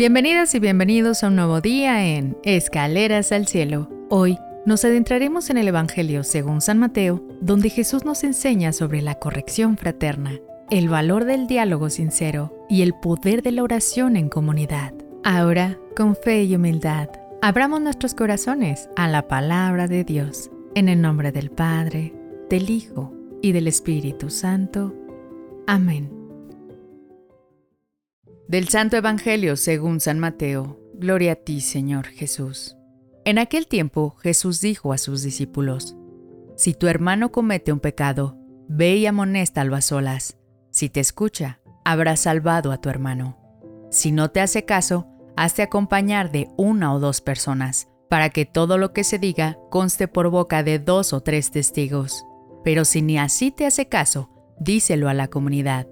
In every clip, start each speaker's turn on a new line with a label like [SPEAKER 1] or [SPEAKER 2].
[SPEAKER 1] Bienvenidas y bienvenidos a un nuevo día en Escaleras al Cielo. Hoy nos adentraremos en el Evangelio según San Mateo, donde Jesús nos enseña sobre la corrección fraterna, el valor del diálogo sincero y el poder de la oración en comunidad. Ahora, con fe y humildad, abramos nuestros corazones a la palabra de Dios, en el nombre del Padre, del Hijo y del Espíritu Santo. Amén. Del Santo Evangelio según San Mateo, Gloria a ti, Señor Jesús. En aquel tiempo Jesús dijo a sus discípulos, Si tu hermano comete un pecado, ve y amonéstalo a solas. Si te escucha, habrás salvado a tu hermano. Si no te hace caso, hazte acompañar de una o dos personas, para que todo lo que se diga conste por boca de dos o tres testigos. Pero si ni así te hace caso, díselo a la comunidad.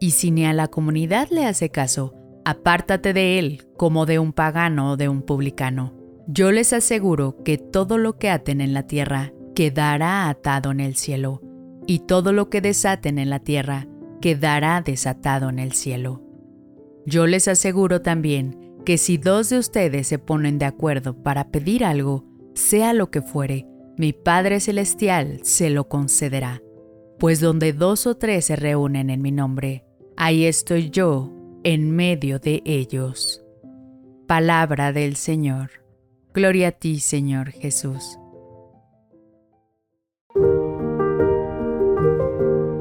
[SPEAKER 1] Y si ni a la comunidad le hace caso, apártate de él como de un pagano o de un publicano. Yo les aseguro que todo lo que aten en la tierra quedará atado en el cielo, y todo lo que desaten en la tierra quedará desatado en el cielo. Yo les aseguro también que si dos de ustedes se ponen de acuerdo para pedir algo, sea lo que fuere, mi Padre Celestial se lo concederá. Pues donde dos o tres se reúnen en mi nombre, ahí estoy yo en medio de ellos. Palabra del Señor. Gloria a ti, Señor Jesús.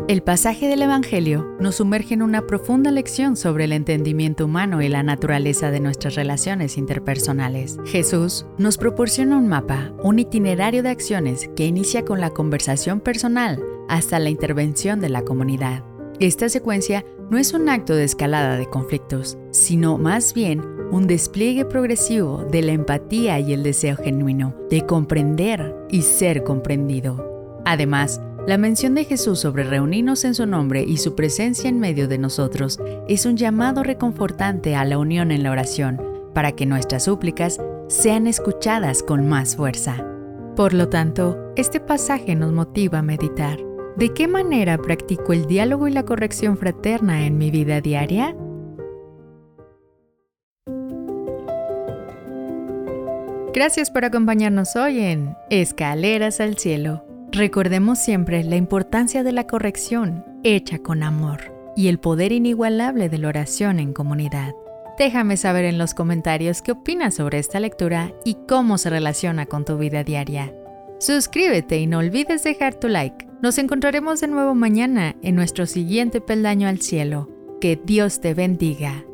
[SPEAKER 1] El pasaje del Evangelio nos sumerge en una profunda lección sobre el entendimiento humano y la naturaleza de nuestras relaciones interpersonales. Jesús nos proporciona un mapa, un itinerario de acciones que inicia con la conversación personal hasta la intervención de la comunidad. Esta secuencia no es un acto de escalada de conflictos, sino más bien un despliegue progresivo de la empatía y el deseo genuino de comprender y ser comprendido. Además, la mención de Jesús sobre reunirnos en su nombre y su presencia en medio de nosotros es un llamado reconfortante a la unión en la oración para que nuestras súplicas sean escuchadas con más fuerza. Por lo tanto, este pasaje nos motiva a meditar. ¿De qué manera practico el diálogo y la corrección fraterna en mi vida diaria? Gracias por acompañarnos hoy en Escaleras al Cielo. Recordemos siempre la importancia de la corrección hecha con amor y el poder inigualable de la oración en comunidad. Déjame saber en los comentarios qué opinas sobre esta lectura y cómo se relaciona con tu vida diaria. Suscríbete y no olvides dejar tu like. Nos encontraremos de nuevo mañana en nuestro siguiente peldaño al cielo. Que Dios te bendiga.